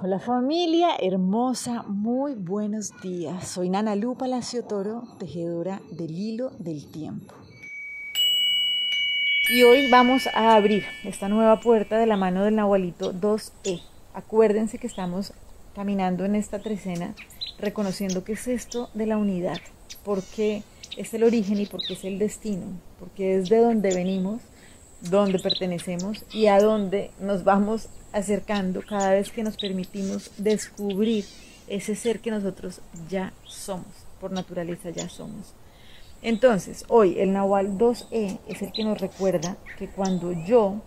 Hola familia hermosa, muy buenos días. Soy Nana Lu Palacio Toro, tejedora del hilo del tiempo. Y hoy vamos a abrir esta nueva puerta de la mano del Nahualito 2E. Acuérdense que estamos caminando en esta trecena reconociendo que es esto de la unidad, porque es el origen y porque es el destino, porque es de donde venimos, donde pertenecemos y a donde nos vamos acercando cada vez que nos permitimos descubrir ese ser que nosotros ya somos, por naturaleza ya somos. Entonces, hoy el Nahual 2E es el que nos recuerda que cuando yo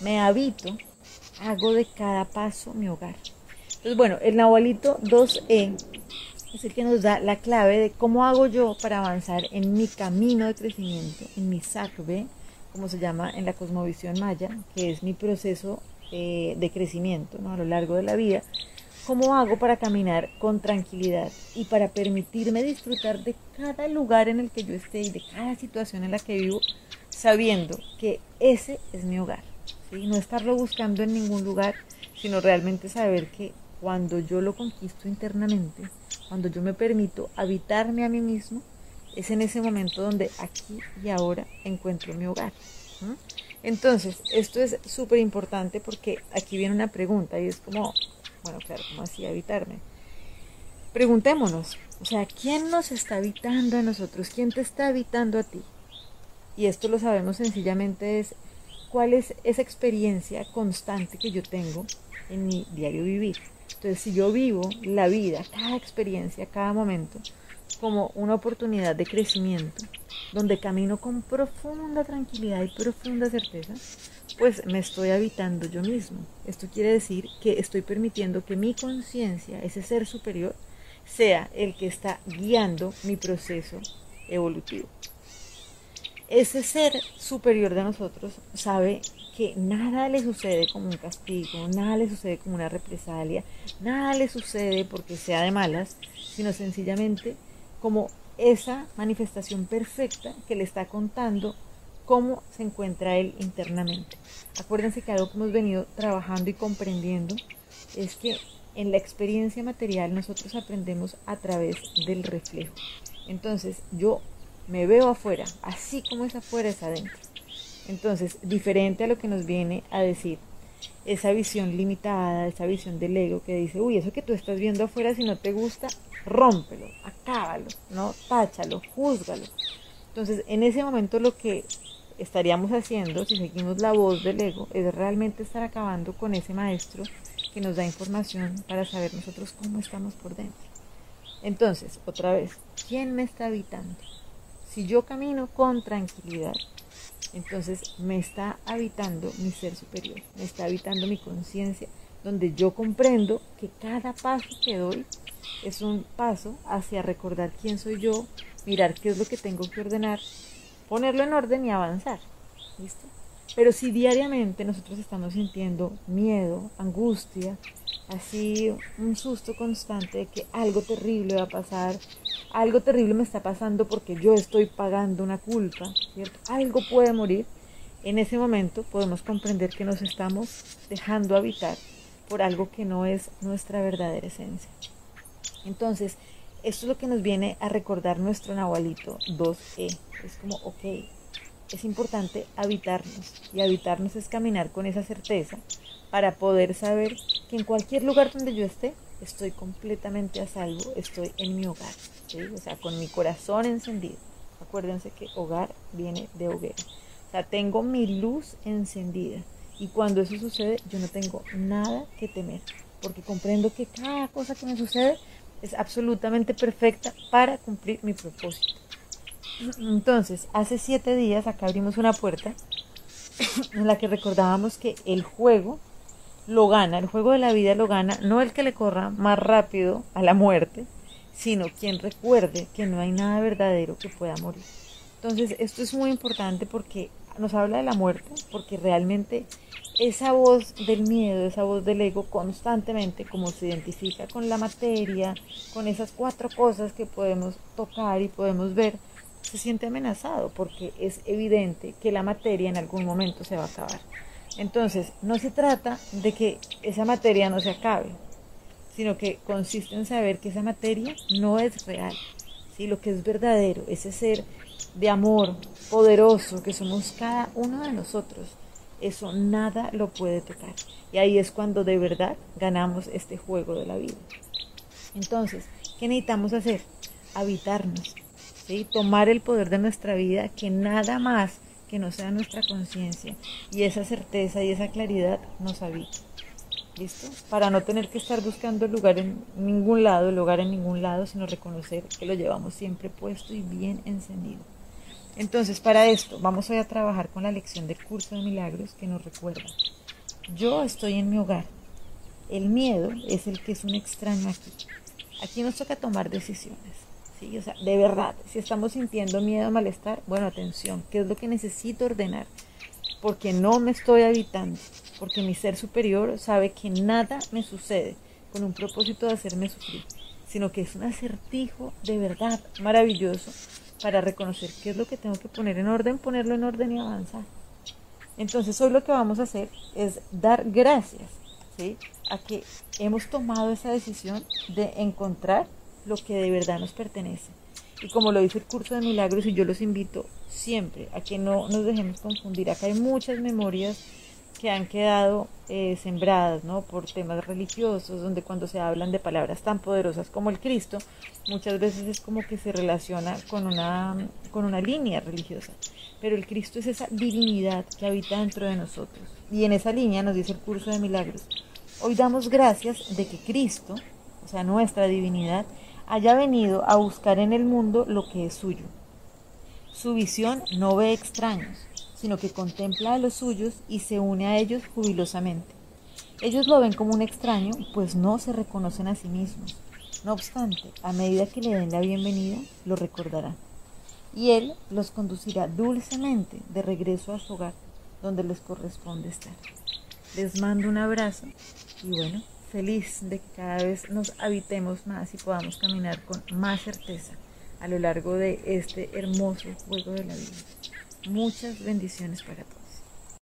me habito, hago de cada paso mi hogar. Entonces, bueno, el Nahualito 2E es el que nos da la clave de cómo hago yo para avanzar en mi camino de crecimiento, en mi SACB, como se llama en la cosmovisión maya, que es mi proceso eh, de crecimiento ¿no? a lo largo de la vida, ¿cómo hago para caminar con tranquilidad y para permitirme disfrutar de cada lugar en el que yo esté y de cada situación en la que vivo, sabiendo que ese es mi hogar? ¿sí? No estarlo buscando en ningún lugar, sino realmente saber que cuando yo lo conquisto internamente, cuando yo me permito habitarme a mí mismo, es en ese momento donde aquí y ahora encuentro mi hogar. Entonces, esto es súper importante porque aquí viene una pregunta y es como, bueno, claro, ¿cómo así habitarme? Preguntémonos, o sea, ¿quién nos está habitando a nosotros? ¿Quién te está habitando a ti? Y esto lo sabemos sencillamente es cuál es esa experiencia constante que yo tengo en mi diario vivir. Entonces, si yo vivo la vida, cada experiencia, cada momento, como una oportunidad de crecimiento, donde camino con profunda tranquilidad y profunda certeza, pues me estoy habitando yo mismo. Esto quiere decir que estoy permitiendo que mi conciencia, ese ser superior, sea el que está guiando mi proceso evolutivo. Ese ser superior de nosotros sabe que nada le sucede como un castigo, nada le sucede como una represalia, nada le sucede porque sea de malas, sino sencillamente como esa manifestación perfecta que le está contando cómo se encuentra él internamente. Acuérdense que algo que hemos venido trabajando y comprendiendo es que en la experiencia material nosotros aprendemos a través del reflejo. Entonces yo me veo afuera, así como es afuera es adentro. Entonces, diferente a lo que nos viene a decir esa visión limitada, esa visión del ego que dice, uy, eso que tú estás viendo afuera, si no te gusta, rómpelo, acábalo, ¿no? Táchalo, júzgalo. Entonces, en ese momento lo que estaríamos haciendo, si seguimos la voz del ego, es realmente estar acabando con ese maestro que nos da información para saber nosotros cómo estamos por dentro. Entonces, otra vez, ¿quién me está habitando? Si yo camino con tranquilidad, entonces me está habitando mi ser superior, me está habitando mi conciencia, donde yo comprendo que cada paso que doy es un paso hacia recordar quién soy yo, mirar qué es lo que tengo que ordenar, ponerlo en orden y avanzar. ¿Listo? Pero si diariamente nosotros estamos sintiendo miedo, angustia, así un susto constante de que algo terrible va a pasar, algo terrible me está pasando porque yo estoy pagando una culpa, ¿cierto? Algo puede morir. En ese momento podemos comprender que nos estamos dejando habitar por algo que no es nuestra verdadera esencia. Entonces, esto es lo que nos viene a recordar nuestro Nahualito 2E. Es como, ok, es importante habitarnos y habitarnos es caminar con esa certeza para poder saber que en cualquier lugar donde yo esté, estoy completamente a salvo, estoy en mi hogar, o sea, con mi corazón encendido. Acuérdense que hogar viene de hoguera. O sea, tengo mi luz encendida y cuando eso sucede yo no tengo nada que temer, porque comprendo que cada cosa que me sucede es absolutamente perfecta para cumplir mi propósito. Entonces, hace siete días acá abrimos una puerta en la que recordábamos que el juego lo gana, el juego de la vida lo gana, no el que le corra más rápido a la muerte, sino quien recuerde que no hay nada verdadero que pueda morir. Entonces, esto es muy importante porque nos habla de la muerte, porque realmente esa voz del miedo, esa voz del ego constantemente, como se identifica con la materia, con esas cuatro cosas que podemos tocar y podemos ver, se siente amenazado porque es evidente que la materia en algún momento se va a acabar. Entonces, no se trata de que esa materia no se acabe, sino que consiste en saber que esa materia no es real. ¿sí? Lo que es verdadero, ese ser de amor poderoso que somos cada uno de nosotros, eso nada lo puede tocar. Y ahí es cuando de verdad ganamos este juego de la vida. Entonces, ¿qué necesitamos hacer? Habitarnos, tomar el poder de nuestra vida, que nada más que no sea nuestra conciencia y esa certeza y esa claridad nos habita. ¿Listo? Para no tener que estar buscando el lugar en ningún lado, el lugar en ningún lado, sino reconocer que lo llevamos siempre puesto y bien encendido. Entonces, para esto, vamos hoy a trabajar con la lección del curso de milagros que nos recuerda. Yo estoy en mi hogar. El miedo es el que es un extraño aquí. Aquí nos toca tomar decisiones. De verdad, si estamos sintiendo miedo malestar, bueno, atención, ¿qué es lo que necesito ordenar? Porque no me estoy habitando, porque mi ser superior sabe que nada me sucede con un propósito de hacerme sufrir, sino que es un acertijo de verdad maravilloso para reconocer qué es lo que tengo que poner en orden, ponerlo en orden y avanzar. Entonces hoy lo que vamos a hacer es dar gracias a que hemos tomado esa decisión de encontrar lo que de verdad nos pertenece. Y como lo dice el curso de milagros, y yo los invito siempre a que no nos dejemos confundir, acá hay muchas memorias que han quedado eh, sembradas ¿no? por temas religiosos, donde cuando se hablan de palabras tan poderosas como el Cristo, muchas veces es como que se relaciona con una, con una línea religiosa. Pero el Cristo es esa divinidad que habita dentro de nosotros. Y en esa línea nos dice el curso de milagros. Hoy damos gracias de que Cristo, o sea, nuestra divinidad, haya venido a buscar en el mundo lo que es suyo. Su visión no ve extraños, sino que contempla a los suyos y se une a ellos jubilosamente. Ellos lo ven como un extraño, pues no se reconocen a sí mismos. No obstante, a medida que le den la bienvenida, lo recordarán. Y Él los conducirá dulcemente de regreso a su hogar, donde les corresponde estar. Les mando un abrazo y bueno, feliz de que cada vez nos habitemos más y podamos caminar con más certeza a lo largo de este hermoso juego de la vida. Muchas bendiciones para todos.